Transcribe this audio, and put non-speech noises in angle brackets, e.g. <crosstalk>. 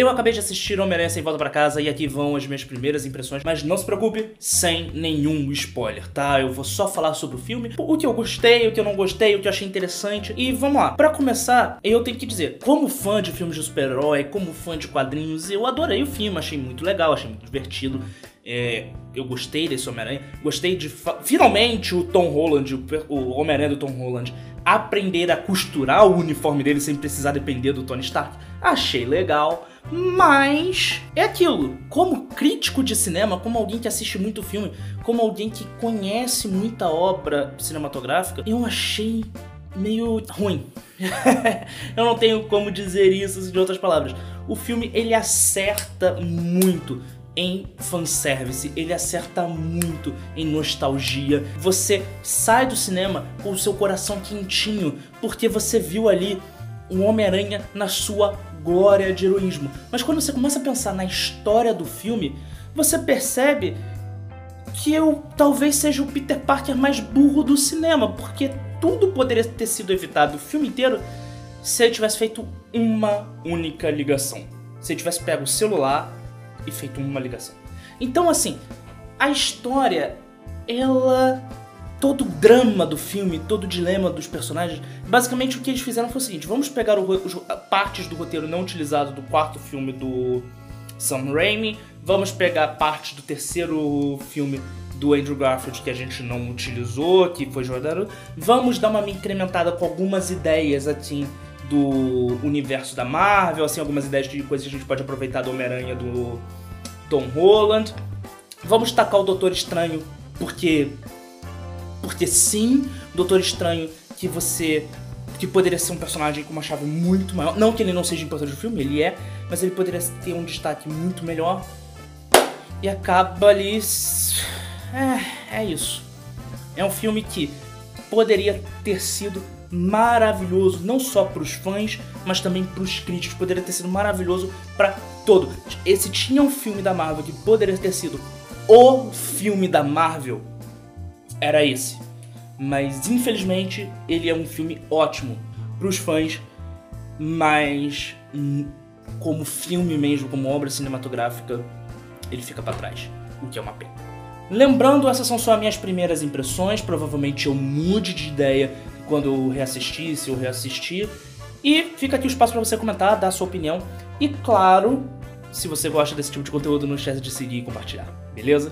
Eu acabei de assistir Homem-Aranha Sem Volta Pra Casa e aqui vão as minhas primeiras impressões, mas não se preocupe, sem nenhum spoiler, tá? Eu vou só falar sobre o filme, o que eu gostei, o que eu não gostei, o que eu achei interessante. E vamos lá, pra começar, eu tenho que dizer, como fã de filmes de super-herói, como fã de quadrinhos, eu adorei o filme, achei muito legal, achei muito divertido. É, eu gostei desse Homem-Aranha, gostei de finalmente o Tom Holland, o, o Homem-Aranha do Tom Holland, aprender a costurar o uniforme dele sem precisar depender do Tony Stark. Achei legal. Mas é aquilo, como crítico de cinema, como alguém que assiste muito filme, como alguém que conhece muita obra cinematográfica, eu achei meio ruim. <laughs> eu não tenho como dizer isso de outras palavras. O filme ele acerta muito em fanservice, ele acerta muito em nostalgia. Você sai do cinema com o seu coração quentinho, porque você viu ali um Homem-Aranha na sua glória de heroísmo. Mas quando você começa a pensar na história do filme, você percebe que eu talvez seja o Peter Parker mais burro do cinema, porque tudo poderia ter sido evitado o filme inteiro se ele tivesse feito uma única ligação. Se ele tivesse pego o celular e feito uma ligação. Então, assim, a história, ela todo o drama do filme, todo o dilema dos personagens, basicamente o que eles fizeram foi o seguinte: vamos pegar o, os, partes do roteiro não utilizado do quarto filme do Sam Raimi, vamos pegar partes do terceiro filme do Andrew Garfield que a gente não utilizou, que foi jogado, vamos dar uma incrementada com algumas ideias assim do universo da Marvel, assim algumas ideias de coisas que a gente pode aproveitar do Homem-Aranha do Tom Holland. Vamos tacar o Doutor Estranho porque porque sim, Doutor Estranho, que você. que poderia ser um personagem com uma chave muito maior. Não que ele não seja importante no filme, ele é, mas ele poderia ter um destaque muito melhor. E acaba ali. É, é isso. É um filme que poderia ter sido maravilhoso, não só para os fãs, mas também para os críticos. Poderia ter sido maravilhoso para todo. Esse tinha um filme da Marvel que poderia ter sido o filme da Marvel era esse. Mas infelizmente ele é um filme ótimo para os fãs, mas como filme mesmo, como obra cinematográfica, ele fica para trás, o que é uma pena. Lembrando, essas são só minhas primeiras impressões, provavelmente eu mude de ideia quando eu reassistir, se eu reassistir. E fica aqui o espaço para você comentar, dar sua opinião. E claro, se você gosta desse tipo de conteúdo, não esquece de seguir e compartilhar, beleza?